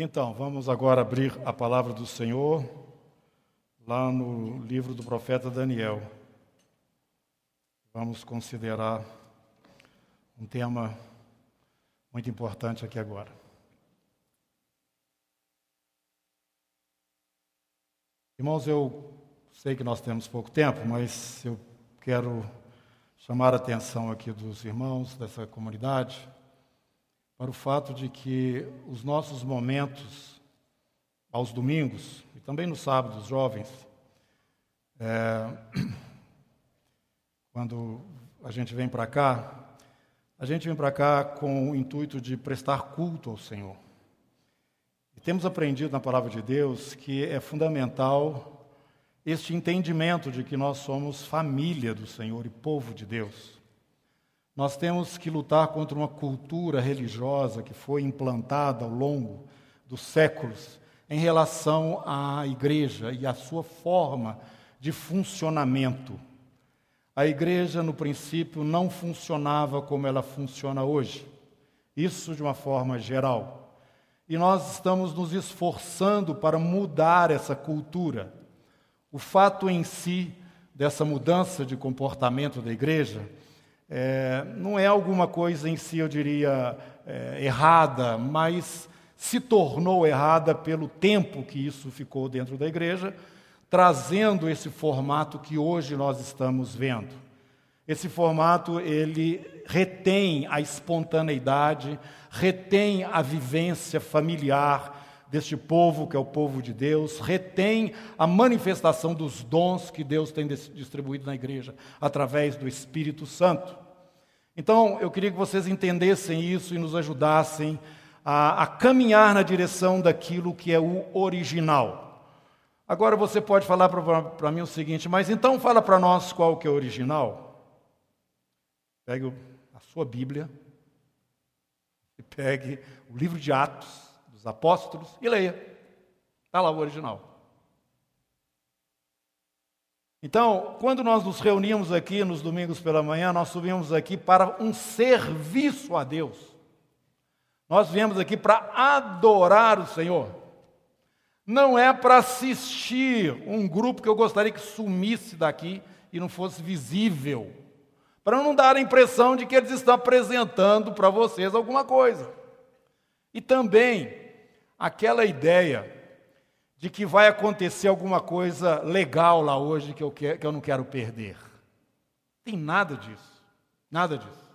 Então, vamos agora abrir a palavra do Senhor lá no livro do profeta Daniel. Vamos considerar um tema muito importante aqui agora. Irmãos, eu sei que nós temos pouco tempo, mas eu quero chamar a atenção aqui dos irmãos dessa comunidade para o fato de que os nossos momentos aos domingos e também no sábado, os jovens, é, quando a gente vem para cá, a gente vem para cá com o intuito de prestar culto ao Senhor. E temos aprendido na palavra de Deus que é fundamental este entendimento de que nós somos família do Senhor e povo de Deus. Nós temos que lutar contra uma cultura religiosa que foi implantada ao longo dos séculos em relação à igreja e à sua forma de funcionamento. A igreja, no princípio, não funcionava como ela funciona hoje. Isso de uma forma geral. E nós estamos nos esforçando para mudar essa cultura. O fato em si dessa mudança de comportamento da igreja é, não é alguma coisa em si, eu diria, é, errada, mas se tornou errada pelo tempo que isso ficou dentro da igreja, trazendo esse formato que hoje nós estamos vendo. Esse formato ele retém a espontaneidade, retém a vivência familiar, deste povo, que é o povo de Deus, retém a manifestação dos dons que Deus tem distribuído na igreja através do Espírito Santo. Então, eu queria que vocês entendessem isso e nos ajudassem a, a caminhar na direção daquilo que é o original. Agora você pode falar para mim o seguinte, mas então fala para nós qual que é o original. Pegue a sua Bíblia e pegue o livro de Atos apóstolos e leia. Está lá o original. Então, quando nós nos reunimos aqui nos domingos pela manhã, nós subimos aqui para um serviço a Deus. Nós viemos aqui para adorar o Senhor. Não é para assistir um grupo que eu gostaria que sumisse daqui e não fosse visível. Para não dar a impressão de que eles estão apresentando para vocês alguma coisa. E também aquela ideia de que vai acontecer alguma coisa legal lá hoje que eu, que eu não quero perder. Tem nada disso. Nada disso.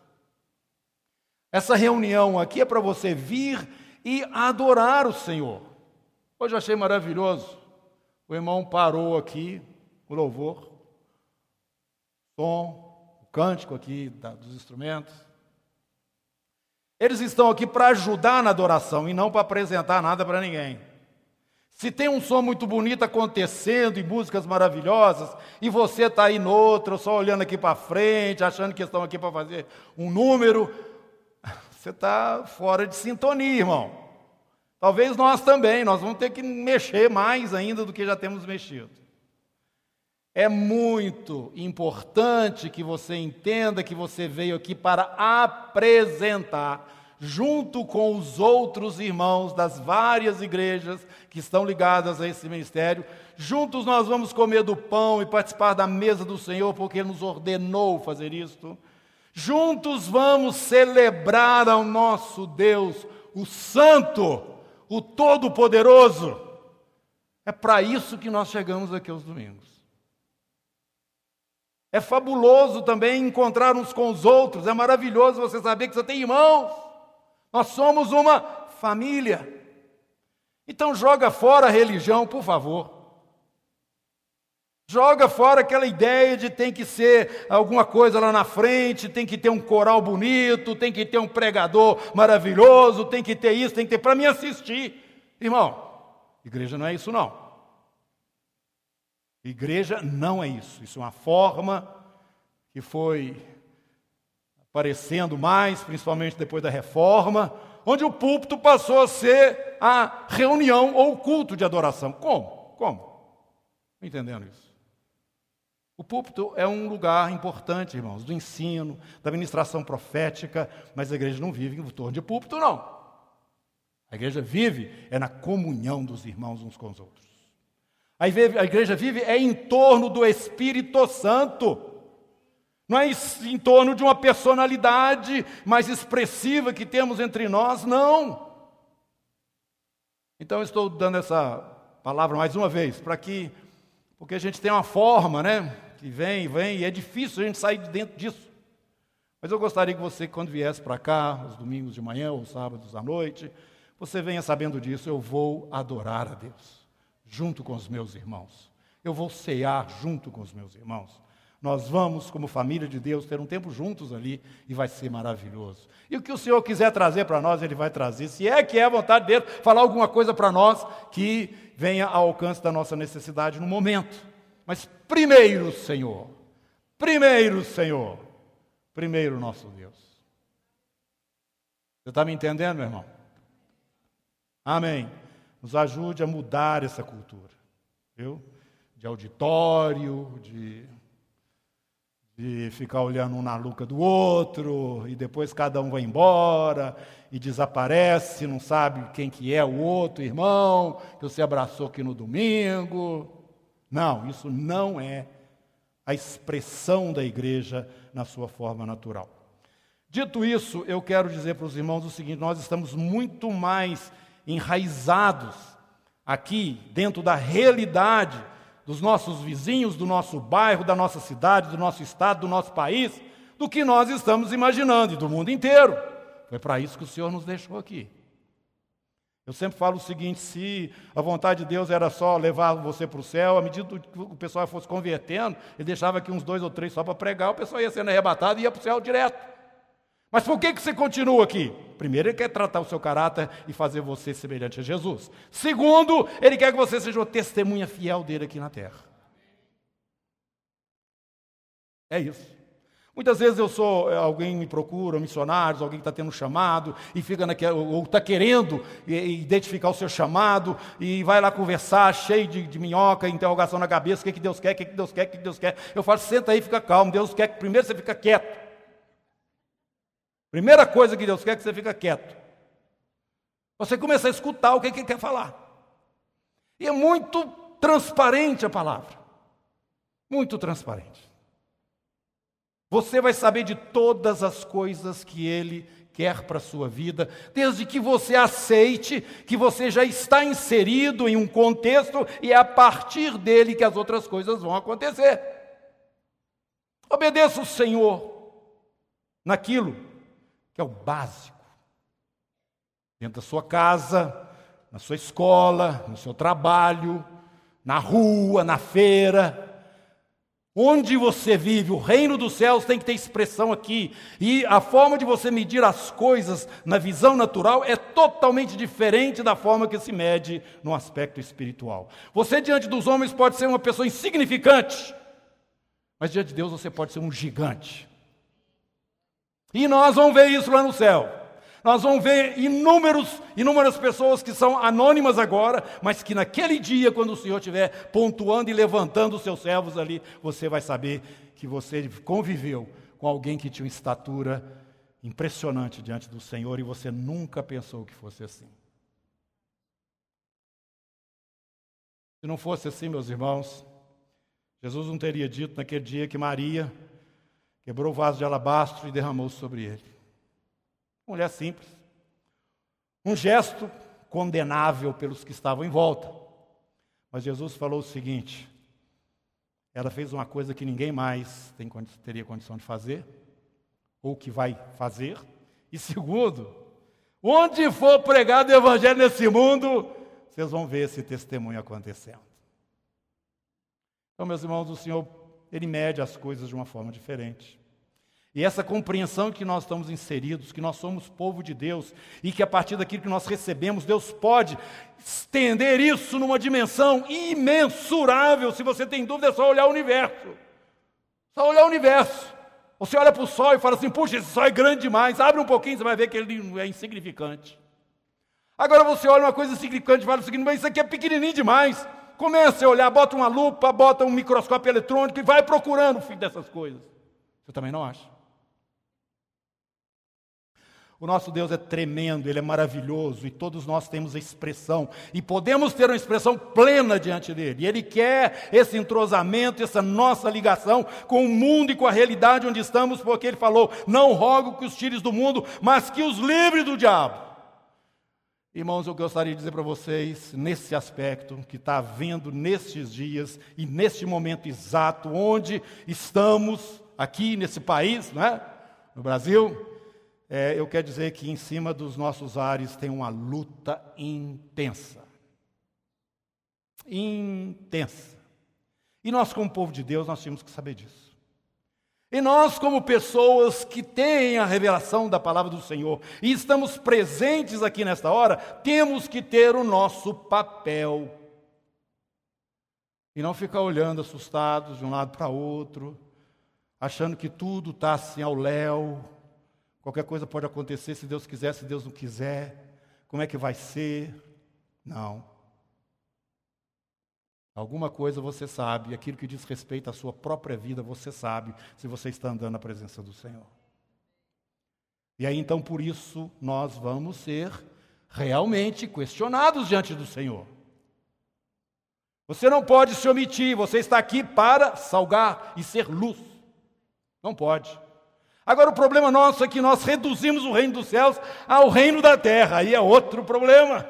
Essa reunião aqui é para você vir e adorar o Senhor. Hoje eu achei maravilhoso. O irmão parou aqui, o louvor, o som, o cântico aqui dos instrumentos. Eles estão aqui para ajudar na adoração e não para apresentar nada para ninguém. Se tem um som muito bonito acontecendo e músicas maravilhosas, e você está aí no outro, só olhando aqui para frente, achando que estão aqui para fazer um número, você está fora de sintonia, irmão. Talvez nós também, nós vamos ter que mexer mais ainda do que já temos mexido. É muito importante que você entenda que você veio aqui para apresentar, junto com os outros irmãos das várias igrejas que estão ligadas a esse ministério, juntos nós vamos comer do pão e participar da mesa do Senhor, porque Ele nos ordenou fazer isto. Juntos vamos celebrar ao nosso Deus, o Santo, o Todo-Poderoso. É para isso que nós chegamos aqui aos domingos. É fabuloso também encontrar uns com os outros. É maravilhoso você saber que você tem irmãos. Nós somos uma família. Então joga fora a religião, por favor. Joga fora aquela ideia de tem que ser alguma coisa lá na frente, tem que ter um coral bonito, tem que ter um pregador maravilhoso, tem que ter isso, tem que ter para me assistir. Irmão, igreja não é isso não. Igreja não é isso. Isso é uma forma que foi aparecendo mais, principalmente depois da reforma, onde o púlpito passou a ser a reunião ou culto de adoração. Como? Como? Entendendo isso? O púlpito é um lugar importante, irmãos, do ensino, da ministração profética, mas a igreja não vive em torno de púlpito, não. A igreja vive é na comunhão dos irmãos uns com os outros. A igreja vive é em torno do Espírito Santo. Não é em torno de uma personalidade mais expressiva que temos entre nós, não. Então estou dando essa palavra mais uma vez, para que, porque a gente tem uma forma, né? Que vem, vem, e é difícil a gente sair de dentro disso. Mas eu gostaria que você, quando viesse para cá, os domingos de manhã ou sábados à noite, você venha sabendo disso, eu vou adorar a Deus, junto com os meus irmãos. Eu vou cear junto com os meus irmãos. Nós vamos, como família de Deus, ter um tempo juntos ali e vai ser maravilhoso. E o que o Senhor quiser trazer para nós, Ele vai trazer. Se é que é a vontade dele, falar alguma coisa para nós que venha ao alcance da nossa necessidade no momento. Mas primeiro, Senhor, primeiro, Senhor, primeiro, nosso Deus. Você está me entendendo, meu irmão? Amém. Nos ajude a mudar essa cultura, viu? De auditório, de, de ficar olhando um na nuca do outro, e depois cada um vai embora e desaparece, não sabe quem que é o outro irmão que você abraçou aqui no domingo. Não, isso não é a expressão da igreja na sua forma natural. Dito isso, eu quero dizer para os irmãos o seguinte: nós estamos muito mais enraizados aqui dentro da realidade dos nossos vizinhos, do nosso bairro, da nossa cidade, do nosso estado, do nosso país, do que nós estamos imaginando e do mundo inteiro. Foi para isso que o Senhor nos deixou aqui. Eu sempre falo o seguinte: se a vontade de Deus era só levar você para o céu, à medida que o pessoal fosse convertendo, ele deixava aqui uns dois ou três só para pregar, o pessoal ia sendo arrebatado e ia para o céu direto. Mas por que, que você continua aqui? Primeiro, ele quer tratar o seu caráter e fazer você semelhante a Jesus. Segundo, ele quer que você seja uma testemunha fiel dele aqui na terra. É isso. Muitas vezes eu sou, eh, alguém me procura, missionários, alguém que está tendo um chamado, e fica naquela, ou está querendo identificar o seu chamado, e vai lá conversar, cheio de, de minhoca, interrogação na cabeça, o que, que Deus quer, o que, que Deus quer, o que, que Deus quer. Eu falo, senta aí, fica calmo, Deus quer que primeiro você fica quieto. Primeira coisa que Deus quer é que você fica quieto. Você começa a escutar o que ele quer falar. E é muito transparente a palavra. Muito transparente. Você vai saber de todas as coisas que ele quer para a sua vida, desde que você aceite que você já está inserido em um contexto e é a partir dele que as outras coisas vão acontecer. Obedeça o Senhor naquilo que é o básico. Dentro da sua casa, na sua escola, no seu trabalho, na rua, na feira. Onde você vive, o reino dos céus tem que ter expressão aqui. E a forma de você medir as coisas na visão natural é totalmente diferente da forma que se mede no aspecto espiritual. Você, diante dos homens, pode ser uma pessoa insignificante, mas diante de Deus você pode ser um gigante. E nós vamos ver isso lá no céu. Nós vamos ver inúmeros, inúmeras pessoas que são anônimas agora, mas que naquele dia, quando o Senhor estiver pontuando e levantando os seus servos ali, você vai saber que você conviveu com alguém que tinha uma estatura impressionante diante do Senhor e você nunca pensou que fosse assim. Se não fosse assim, meus irmãos, Jesus não teria dito naquele dia que Maria quebrou o vaso de alabastro e derramou sobre ele. Mulher simples. Um gesto condenável pelos que estavam em volta. Mas Jesus falou o seguinte: ela fez uma coisa que ninguém mais tem, teria condição de fazer, ou que vai fazer. E segundo, onde for pregado o evangelho nesse mundo, vocês vão ver esse testemunho acontecendo. Então, meus irmãos, o Senhor ele mede as coisas de uma forma diferente. E essa compreensão que nós estamos inseridos, que nós somos povo de Deus e que a partir daquilo que nós recebemos, Deus pode estender isso numa dimensão imensurável. Se você tem dúvida, é só olhar o universo. Só olhar o universo. Você olha para o sol e fala assim: puxa, esse sol é grande demais. Abre um pouquinho, você vai ver que ele é insignificante. Agora você olha uma coisa insignificante e fala o seguinte: mas isso aqui é pequenininho demais. Comece a olhar, bota uma lupa, bota um microscópio eletrônico e vai procurando o fim dessas coisas. Você também não acha? O nosso Deus é tremendo, Ele é maravilhoso e todos nós temos a expressão e podemos ter uma expressão plena diante dele. E Ele quer esse entrosamento, essa nossa ligação com o mundo e com a realidade onde estamos, porque Ele falou: Não rogo que os tires do mundo, mas que os livre do diabo. Irmãos, eu gostaria de dizer para vocês, nesse aspecto que está havendo nestes dias e neste momento exato, onde estamos aqui nesse país, não é? no Brasil é, eu quero dizer que em cima dos nossos ares tem uma luta intensa. Intensa. E nós, como povo de Deus, nós tínhamos que saber disso. E nós, como pessoas que têm a revelação da palavra do Senhor e estamos presentes aqui nesta hora, temos que ter o nosso papel. E não ficar olhando assustados de um lado para outro, achando que tudo está assim ao léu, Qualquer coisa pode acontecer se Deus quiser, se Deus não quiser. Como é que vai ser? Não. Alguma coisa você sabe, aquilo que diz respeito à sua própria vida, você sabe se você está andando na presença do Senhor. E aí então por isso nós vamos ser realmente questionados diante do Senhor. Você não pode se omitir, você está aqui para salgar e ser luz. Não pode. Agora, o problema nosso é que nós reduzimos o reino dos céus ao reino da terra, aí é outro problema.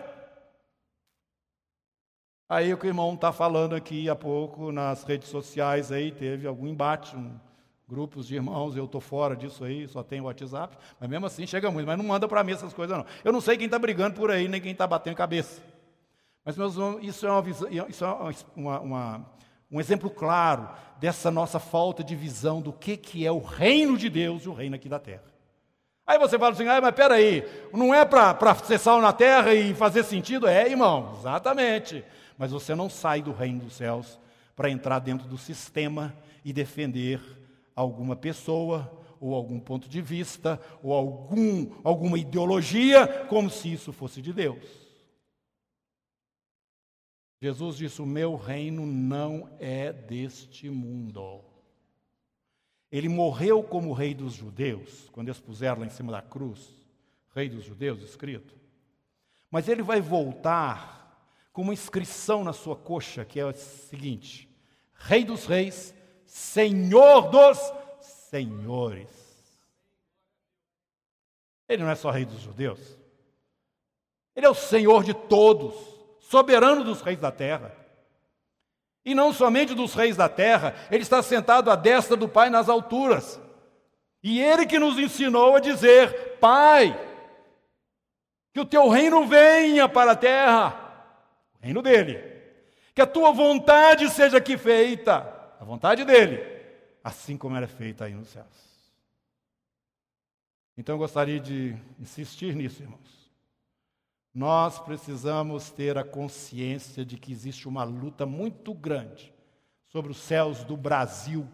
Aí o que o irmão está falando aqui há pouco nas redes sociais, aí teve algum embate, um, grupos de irmãos, eu estou fora disso aí, só tenho WhatsApp, mas mesmo assim chega muito, mas não manda para mim essas coisas não. Eu não sei quem está brigando por aí, nem quem está batendo cabeça. Mas, meus irmãos, isso é, uma, isso é uma, uma, um exemplo claro dessa nossa falta de visão do que, que é o reino de Deus e o reino aqui da terra. Aí você fala assim, ah, mas peraí, não é para ser sal na terra e fazer sentido? É, irmão, exatamente. Mas você não sai do reino dos céus para entrar dentro do sistema e defender alguma pessoa, ou algum ponto de vista, ou algum, alguma ideologia, como se isso fosse de Deus. Jesus disse: O meu reino não é deste mundo. Ele morreu como rei dos judeus, quando eles puseram lá em cima da cruz, rei dos judeus, escrito. Mas ele vai voltar com uma inscrição na sua coxa, que é o seguinte: Rei dos reis, Senhor dos senhores. Ele não é só rei dos judeus, ele é o Senhor de todos soberano dos reis da terra. E não somente dos reis da terra, ele está sentado à destra do Pai nas alturas. E ele que nos ensinou a dizer: Pai, que o teu reino venha para a terra, reino dele, que a tua vontade seja aqui feita, a vontade dele, assim como ela é feita aí nos céus. Então eu gostaria de insistir nisso, irmãos. Nós precisamos ter a consciência de que existe uma luta muito grande sobre os céus do Brasil.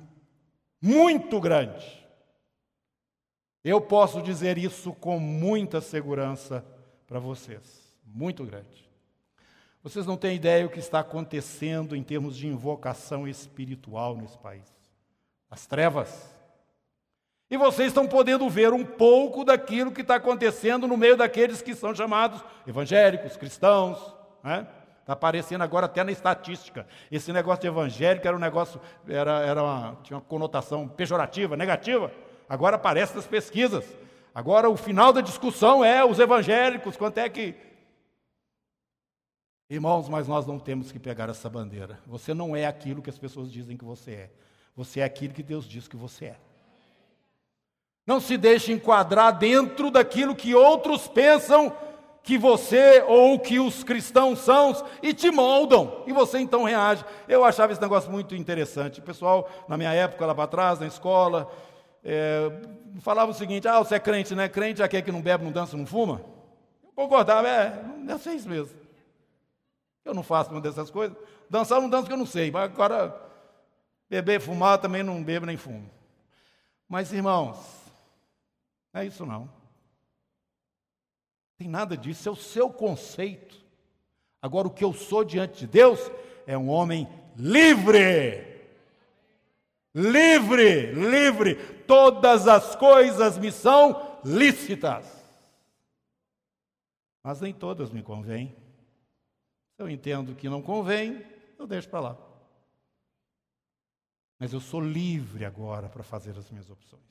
Muito grande. Eu posso dizer isso com muita segurança para vocês. Muito grande. Vocês não têm ideia o que está acontecendo em termos de invocação espiritual nesse país. As trevas e vocês estão podendo ver um pouco daquilo que está acontecendo no meio daqueles que são chamados evangélicos, cristãos. Né? Está aparecendo agora até na estatística. Esse negócio de evangélico era um negócio, era, era uma, tinha uma conotação pejorativa, negativa. Agora aparece nas pesquisas. Agora o final da discussão é os evangélicos, quanto é que. Irmãos, mas nós não temos que pegar essa bandeira. Você não é aquilo que as pessoas dizem que você é. Você é aquilo que Deus diz que você é. Não se deixe enquadrar dentro daquilo que outros pensam que você ou que os cristãos são e te moldam. E você então reage. Eu achava esse negócio muito interessante. O pessoal, na minha época, lá para trás, na escola, é, falava o seguinte: ah, você é crente, né? Crente é aquele que não bebe, não dança, não fuma. Eu concordava, é, não sei isso mesmo. Eu não faço uma dessas coisas. Dançar não danço que eu não sei, mas agora beber, fumar também não bebo nem fumo. Mas, irmãos, não é isso não. Tem nada disso, é o seu conceito. Agora, o que eu sou diante de Deus é um homem livre. Livre, livre. Todas as coisas me são lícitas. mas nem todas me convêm. Se eu entendo que não convém, eu deixo para lá. Mas eu sou livre agora para fazer as minhas opções.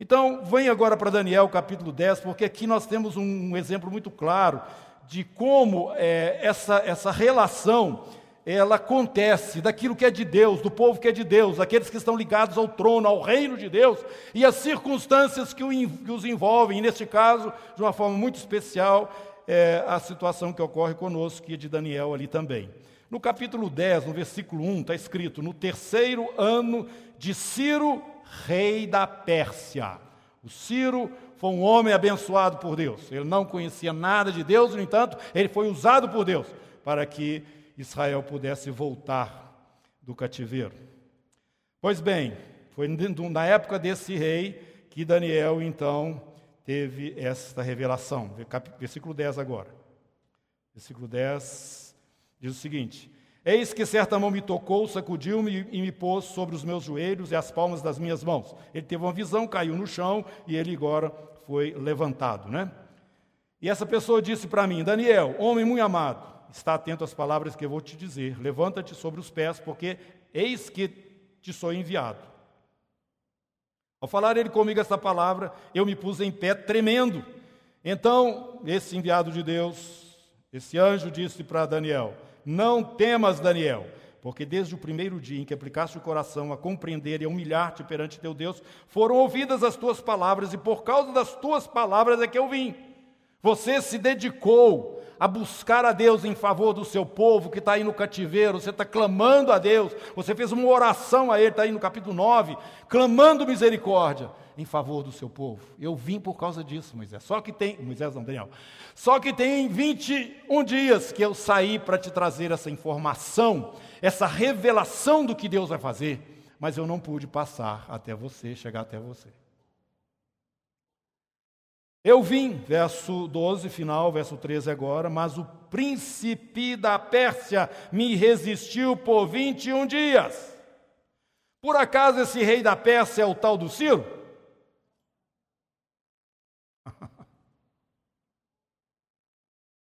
Então, vem agora para Daniel capítulo 10, porque aqui nós temos um exemplo muito claro de como é, essa, essa relação ela acontece daquilo que é de Deus, do povo que é de Deus, aqueles que estão ligados ao trono, ao reino de Deus, e as circunstâncias que, os envolvem, e neste caso, de uma forma muito especial, é, a situação que ocorre conosco, que é de Daniel ali também. No capítulo 10, no versículo 1, está escrito: No terceiro ano de Ciro, rei da Pérsia. O Ciro foi um homem abençoado por Deus. Ele não conhecia nada de Deus, no entanto, ele foi usado por Deus para que Israel pudesse voltar do cativeiro. Pois bem, foi na época desse rei que Daniel então teve esta revelação. Versículo 10 agora. Versículo 10 diz o seguinte: Eis que certa mão me tocou, sacudiu-me e me pôs sobre os meus joelhos e as palmas das minhas mãos. Ele teve uma visão, caiu no chão e ele agora foi levantado, né? E essa pessoa disse para mim: Daniel, homem muito amado, está atento às palavras que eu vou te dizer. Levanta-te sobre os pés, porque eis que te sou enviado. Ao falar ele comigo essa palavra, eu me pus em pé tremendo. Então, esse enviado de Deus, esse anjo disse para Daniel: Não temas, Daniel, porque desde o primeiro dia em que aplicaste o coração a compreender e a humilhar-te perante teu Deus, foram ouvidas as tuas palavras, e por causa das tuas palavras é que eu vim. Você se dedicou a buscar a Deus em favor do seu povo que está aí no cativeiro, você está clamando a Deus, você fez uma oração a Ele, está aí no capítulo 9, clamando misericórdia em favor do seu povo. Eu vim por causa disso, Moisés. Só que tem, Moisés não, Daniel. Só que tem 21 dias que eu saí para te trazer essa informação, essa revelação do que Deus vai fazer, mas eu não pude passar até você, chegar até você. Eu vim, verso 12, final, verso 13 agora, mas o príncipe da Pérsia me resistiu por 21 dias. Por acaso esse rei da Pérsia é o tal do Ciro?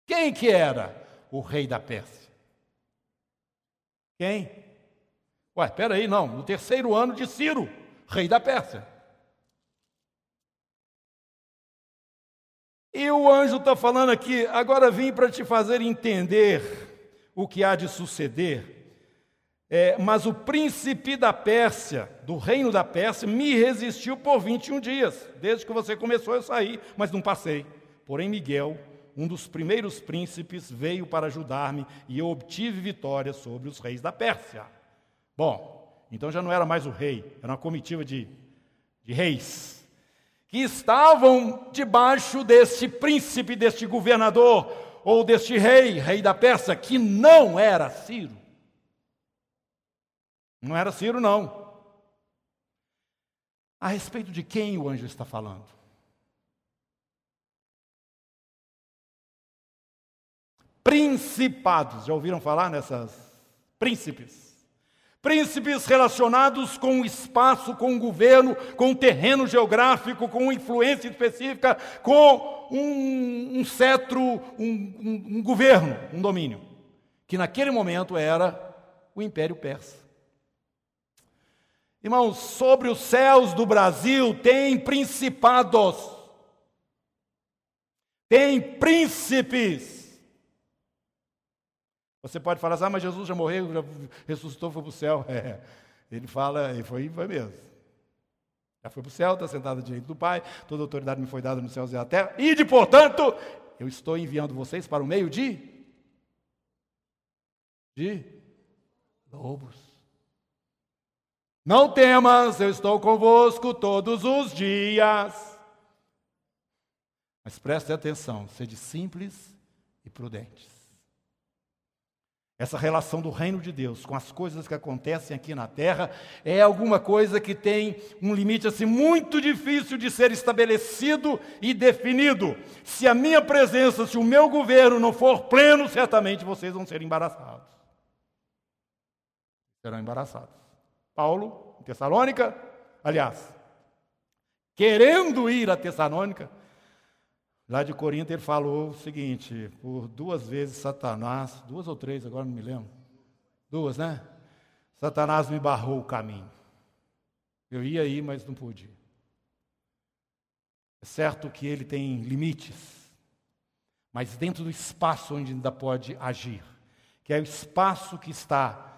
Quem que era o rei da Pérsia? Quem? Ué, espera aí, não, no terceiro ano de Ciro, rei da Pérsia. E o anjo está falando aqui, agora vim para te fazer entender o que há de suceder. É, mas o príncipe da Pérsia, do reino da Pérsia, me resistiu por 21 dias. Desde que você começou, eu saí, mas não passei. Porém, Miguel, um dos primeiros príncipes, veio para ajudar-me e eu obtive vitória sobre os reis da Pérsia. Bom, então já não era mais o rei, era uma comitiva de, de reis que estavam debaixo deste príncipe, deste governador, ou deste rei, rei da Pérsia, que não era Ciro. Não era Ciro, não. A respeito de quem o anjo está falando? Principados, já ouviram falar nessas príncipes? Príncipes relacionados com o espaço, com o governo, com o terreno geográfico, com influência específica, com um, um cetro, um, um, um governo, um domínio, que naquele momento era o Império Persa. Irmãos, sobre os céus do Brasil tem principados, tem príncipes, você pode falar assim, ah, mas Jesus já morreu, já ressuscitou, foi para o céu. É, ele fala, e foi, foi mesmo. Já foi para o céu, está sentado diante do Pai, toda autoridade me foi dada nos céus e na terra, e de portanto, eu estou enviando vocês para o meio de de lobos. Não temas, eu estou convosco todos os dias. Mas preste atenção, sede simples e prudentes. Essa relação do reino de Deus com as coisas que acontecem aqui na terra é alguma coisa que tem um limite assim muito difícil de ser estabelecido e definido. Se a minha presença, se o meu governo não for pleno, certamente vocês vão ser embaraçados. Serão embaraçados. Paulo, em Tessalônica, aliás, querendo ir a Tessalônica, Lá de Corinto ele falou o seguinte: por duas vezes Satanás, duas ou três, agora não me lembro, duas, né? Satanás me barrou o caminho. Eu ia aí, mas não pude. É certo que ele tem limites, mas dentro do espaço onde ainda pode agir, que é o espaço que está,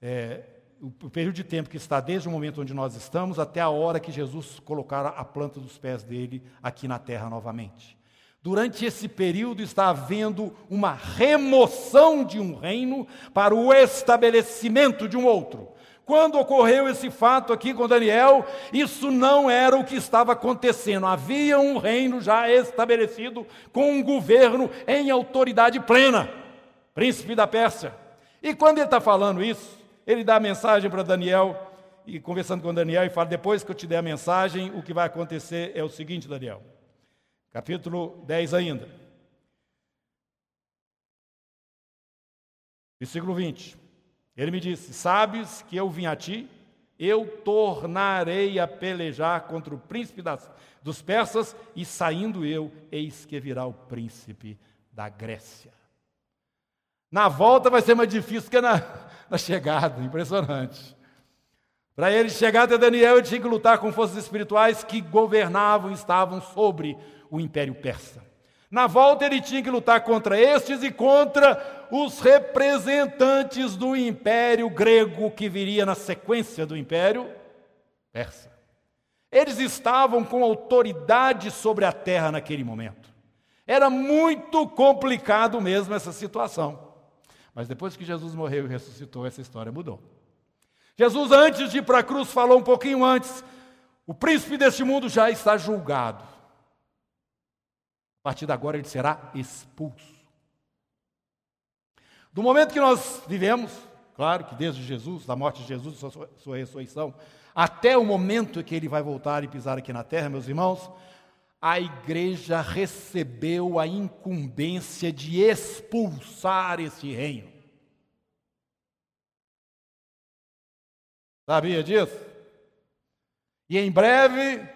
é, o período de tempo que está desde o momento onde nós estamos até a hora que Jesus colocar a planta dos pés dele aqui na terra novamente. Durante esse período está havendo uma remoção de um reino para o estabelecimento de um outro. Quando ocorreu esse fato aqui com Daniel, isso não era o que estava acontecendo. Havia um reino já estabelecido com um governo em autoridade plena, príncipe da Pérsia. E quando ele está falando isso, ele dá a mensagem para Daniel, e conversando com Daniel, e fala: depois que eu te der a mensagem, o que vai acontecer é o seguinte, Daniel. Capítulo 10 ainda. Versículo 20. Ele me disse: Sabes que eu vim a ti, eu tornarei a pelejar contra o príncipe das, dos persas, e saindo eu, eis que virá o príncipe da Grécia. Na volta vai ser mais difícil que na, na chegada, impressionante. Para ele chegar até Daniel, ele tinha que lutar com forças espirituais que governavam estavam sobre o império persa. Na volta, ele tinha que lutar contra estes e contra os representantes do império grego que viria na sequência do império persa. Eles estavam com autoridade sobre a terra naquele momento. Era muito complicado mesmo essa situação. Mas depois que Jesus morreu e ressuscitou, essa história mudou. Jesus, antes de ir para a cruz, falou um pouquinho antes: o príncipe deste mundo já está julgado. A partir de agora ele será expulso. Do momento que nós vivemos, claro que desde Jesus, da morte de Jesus, sua, sua ressurreição, até o momento que ele vai voltar e pisar aqui na terra, meus irmãos, a igreja recebeu a incumbência de expulsar esse reino. Sabia disso? E em breve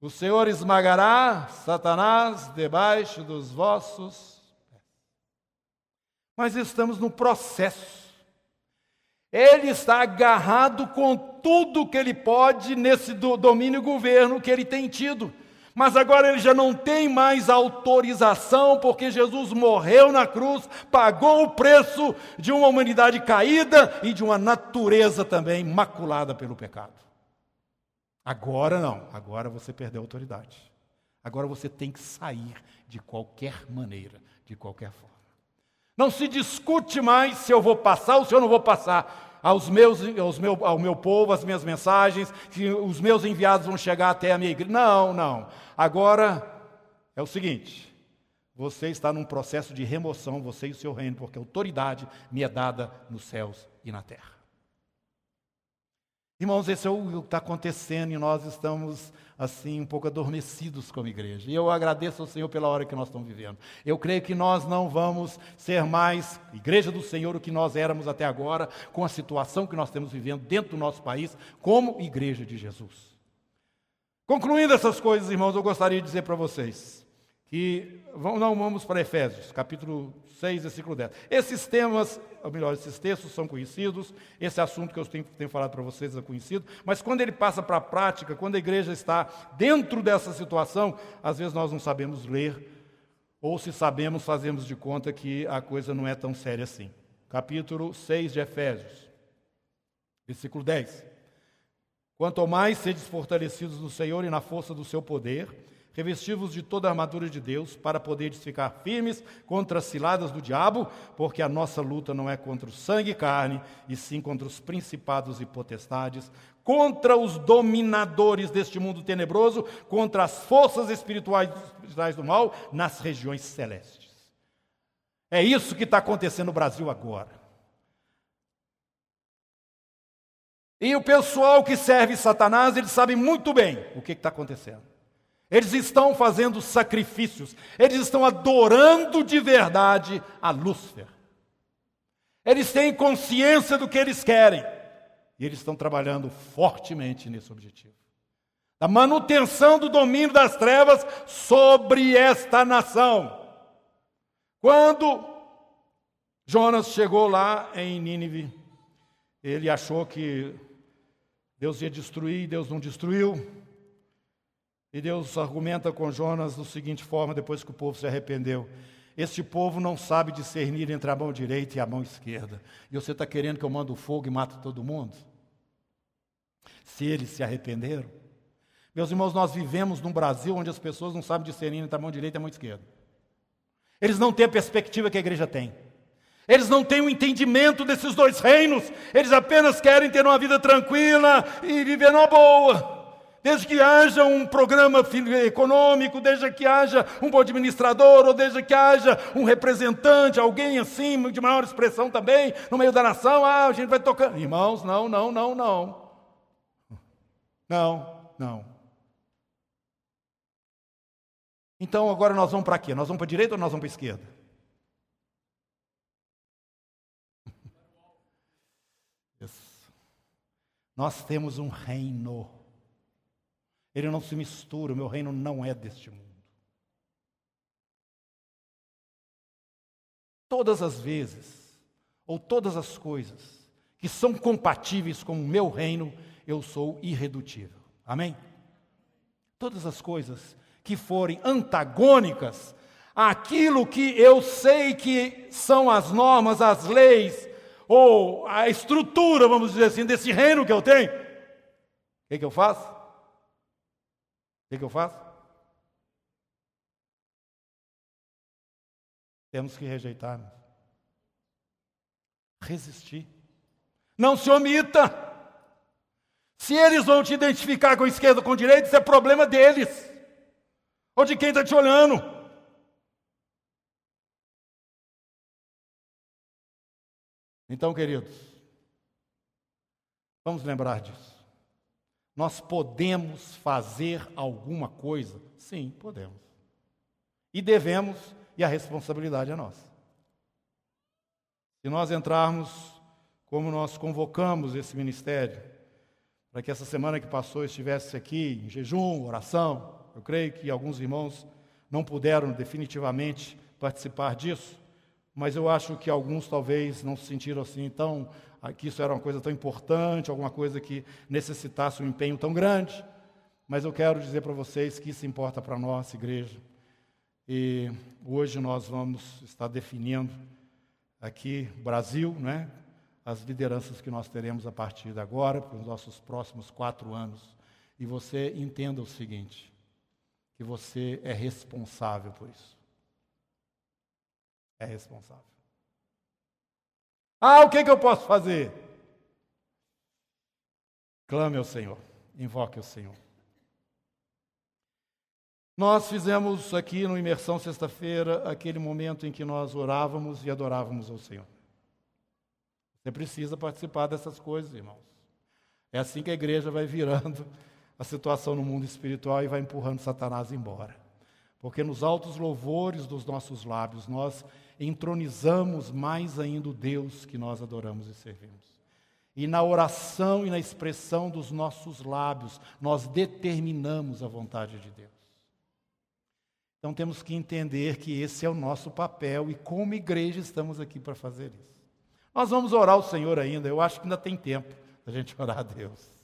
o Senhor esmagará Satanás debaixo dos vossos pés. Mas estamos no processo. Ele está agarrado com tudo que ele pode nesse domínio e governo que ele tem tido. Mas agora ele já não tem mais autorização, porque Jesus morreu na cruz, pagou o preço de uma humanidade caída e de uma natureza também maculada pelo pecado. Agora não, agora você perdeu a autoridade. Agora você tem que sair de qualquer maneira, de qualquer forma. Não se discute mais se eu vou passar ou se eu não vou passar aos meus, aos meu, ao meu povo, as minhas mensagens, se os meus enviados vão chegar até a minha igreja. Não, não. Agora é o seguinte: você está num processo de remoção, você e o seu reino, porque a autoridade me é dada nos céus e na terra. Irmãos, esse é o que está acontecendo e nós estamos, assim, um pouco adormecidos como igreja. E eu agradeço ao Senhor pela hora que nós estamos vivendo. Eu creio que nós não vamos ser mais igreja do Senhor o que nós éramos até agora, com a situação que nós temos vivendo dentro do nosso país, como igreja de Jesus. Concluindo essas coisas, irmãos, eu gostaria de dizer para vocês que não vamos para Efésios, capítulo 6, versículo 10. Esses temas, ou melhor, esses textos são conhecidos, esse assunto que eu tenho, tenho falado para vocês é conhecido, mas quando ele passa para a prática, quando a igreja está dentro dessa situação, às vezes nós não sabemos ler, ou se sabemos, fazemos de conta que a coisa não é tão séria assim. Capítulo 6 de Efésios, versículo 10. Quanto mais sedes fortalecidos no Senhor e na força do seu poder, Revestivos de toda a armadura de Deus, para poderes ficar firmes contra as ciladas do diabo, porque a nossa luta não é contra o sangue e carne, e sim contra os principados e potestades, contra os dominadores deste mundo tenebroso, contra as forças espirituais do mal nas regiões celestes. É isso que está acontecendo no Brasil agora. E o pessoal que serve Satanás, eles sabem muito bem o que está acontecendo. Eles estão fazendo sacrifícios, eles estão adorando de verdade a Lúcifer. Eles têm consciência do que eles querem e eles estão trabalhando fortemente nesse objetivo. da manutenção do domínio das trevas sobre esta nação. Quando Jonas chegou lá em Nínive, ele achou que Deus ia destruir, Deus não destruiu. E Deus argumenta com Jonas da seguinte forma, depois que o povo se arrependeu: Este povo não sabe discernir entre a mão direita e a mão esquerda. E você está querendo que eu mande o fogo e mate todo mundo? Se eles se arrependeram. Meus irmãos, nós vivemos num Brasil onde as pessoas não sabem discernir entre a mão direita e a mão esquerda. Eles não têm a perspectiva que a igreja tem. Eles não têm o um entendimento desses dois reinos. Eles apenas querem ter uma vida tranquila e viver numa boa. Desde que haja um programa econômico, desde que haja um bom administrador, ou desde que haja um representante, alguém assim, de maior expressão também, no meio da nação, ah, a gente vai tocar. Irmãos, não, não, não, não. Não, não. Então agora nós vamos para quê? Nós vamos para a direita ou nós vamos para a esquerda? Isso. Nós temos um reino. Ele não se mistura, o meu reino não é deste mundo. Todas as vezes, ou todas as coisas que são compatíveis com o meu reino, eu sou irredutível. Amém? Todas as coisas que forem antagônicas àquilo que eu sei que são as normas, as leis, ou a estrutura, vamos dizer assim, desse reino que eu tenho, o que, que eu faço? O que, que eu faço? Temos que rejeitar, resistir. Não se omita. Se eles vão te identificar com esquerda ou com direita, isso é problema deles. Ou de quem está te olhando? Então, queridos, vamos lembrar disso. Nós podemos fazer alguma coisa? Sim, podemos. E devemos, e a responsabilidade é nossa. Se nós entrarmos como nós convocamos esse ministério, para que essa semana que passou estivesse aqui em jejum, oração, eu creio que alguns irmãos não puderam definitivamente participar disso, mas eu acho que alguns talvez não se sentiram assim tão que isso era uma coisa tão importante, alguma coisa que necessitasse um empenho tão grande. Mas eu quero dizer para vocês que isso importa para a nossa igreja. E hoje nós vamos estar definindo aqui Brasil, né? As lideranças que nós teremos a partir de agora, para os nossos próximos quatro anos. E você entenda o seguinte: que você é responsável por isso. É responsável. Ah, o que, que eu posso fazer? Clame ao Senhor, invoque o Senhor. Nós fizemos aqui no Imersão Sexta-feira aquele momento em que nós orávamos e adorávamos ao Senhor. Você precisa participar dessas coisas, irmãos. É assim que a igreja vai virando a situação no mundo espiritual e vai empurrando Satanás embora. Porque nos altos louvores dos nossos lábios nós entronizamos mais ainda o Deus que nós adoramos e servimos. E na oração e na expressão dos nossos lábios, nós determinamos a vontade de Deus. Então temos que entender que esse é o nosso papel e, como igreja, estamos aqui para fazer isso. Nós vamos orar ao Senhor ainda, eu acho que ainda tem tempo da gente orar a Deus.